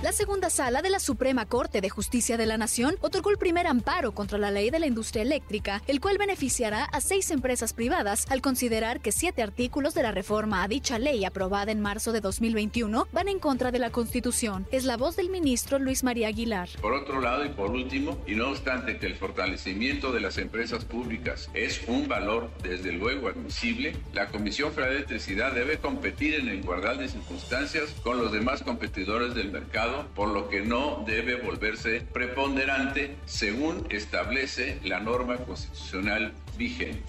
La segunda sala de la Suprema Corte de Justicia de la Nación otorgó el primer amparo contra la ley de la industria eléctrica, el cual beneficiará a seis empresas privadas al considerar que siete artículos de la reforma a dicha ley aprobada en marzo de 2021 van en contra de la Constitución. Es la voz del ministro Luis María Aguilar. Por otro lado y por último, y no obstante que el fortalecimiento de las empresas públicas es un valor desde luego admisible, la Comisión Federal de Electricidad debe competir en igualdad de circunstancias con los demás competidores del mercado por lo que no debe volverse preponderante según establece la norma constitucional vigente.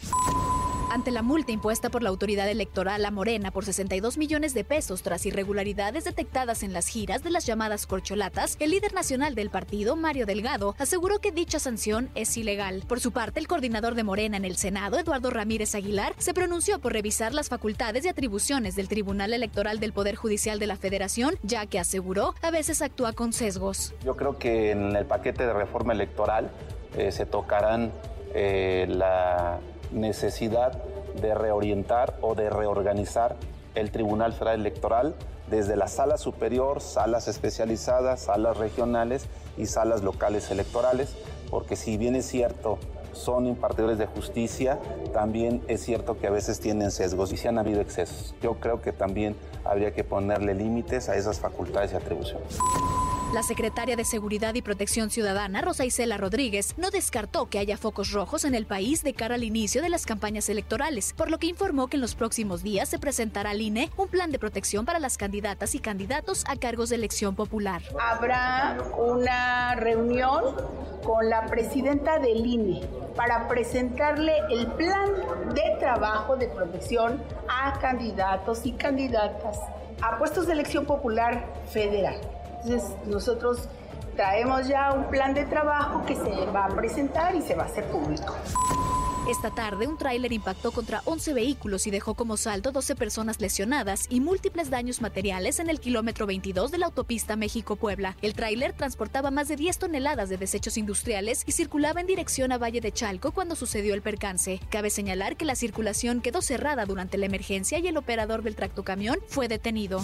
Ante la multa impuesta por la autoridad electoral a Morena por 62 millones de pesos tras irregularidades detectadas en las giras de las llamadas corcholatas, el líder nacional del partido, Mario Delgado, aseguró que dicha sanción es ilegal. Por su parte, el coordinador de Morena en el Senado, Eduardo Ramírez Aguilar, se pronunció por revisar las facultades y atribuciones del Tribunal Electoral del Poder Judicial de la Federación, ya que aseguró a veces actúa con sesgos. Yo creo que en el paquete de reforma electoral eh, se tocarán eh, la necesidad de reorientar o de reorganizar el Tribunal Federal Electoral desde la sala superior, salas especializadas, salas regionales y salas locales electorales, porque si bien es cierto, son impartidores de justicia, también es cierto que a veces tienen sesgos y si han habido excesos. Yo creo que también habría que ponerle límites a esas facultades y atribuciones. La secretaria de Seguridad y Protección Ciudadana, Rosa Isela Rodríguez, no descartó que haya focos rojos en el país de cara al inicio de las campañas electorales, por lo que informó que en los próximos días se presentará al INE un plan de protección para las candidatas y candidatos a cargos de elección popular. Habrá una reunión con la presidenta del INE para presentarle el plan de trabajo de protección a candidatos y candidatas a puestos de elección popular federal. Entonces nosotros traemos ya un plan de trabajo que se va a presentar y se va a hacer público. Esta tarde, un tráiler impactó contra 11 vehículos y dejó como saldo 12 personas lesionadas y múltiples daños materiales en el kilómetro 22 de la autopista México-Puebla. El tráiler transportaba más de 10 toneladas de desechos industriales y circulaba en dirección a Valle de Chalco cuando sucedió el percance. Cabe señalar que la circulación quedó cerrada durante la emergencia y el operador del tractocamión fue detenido.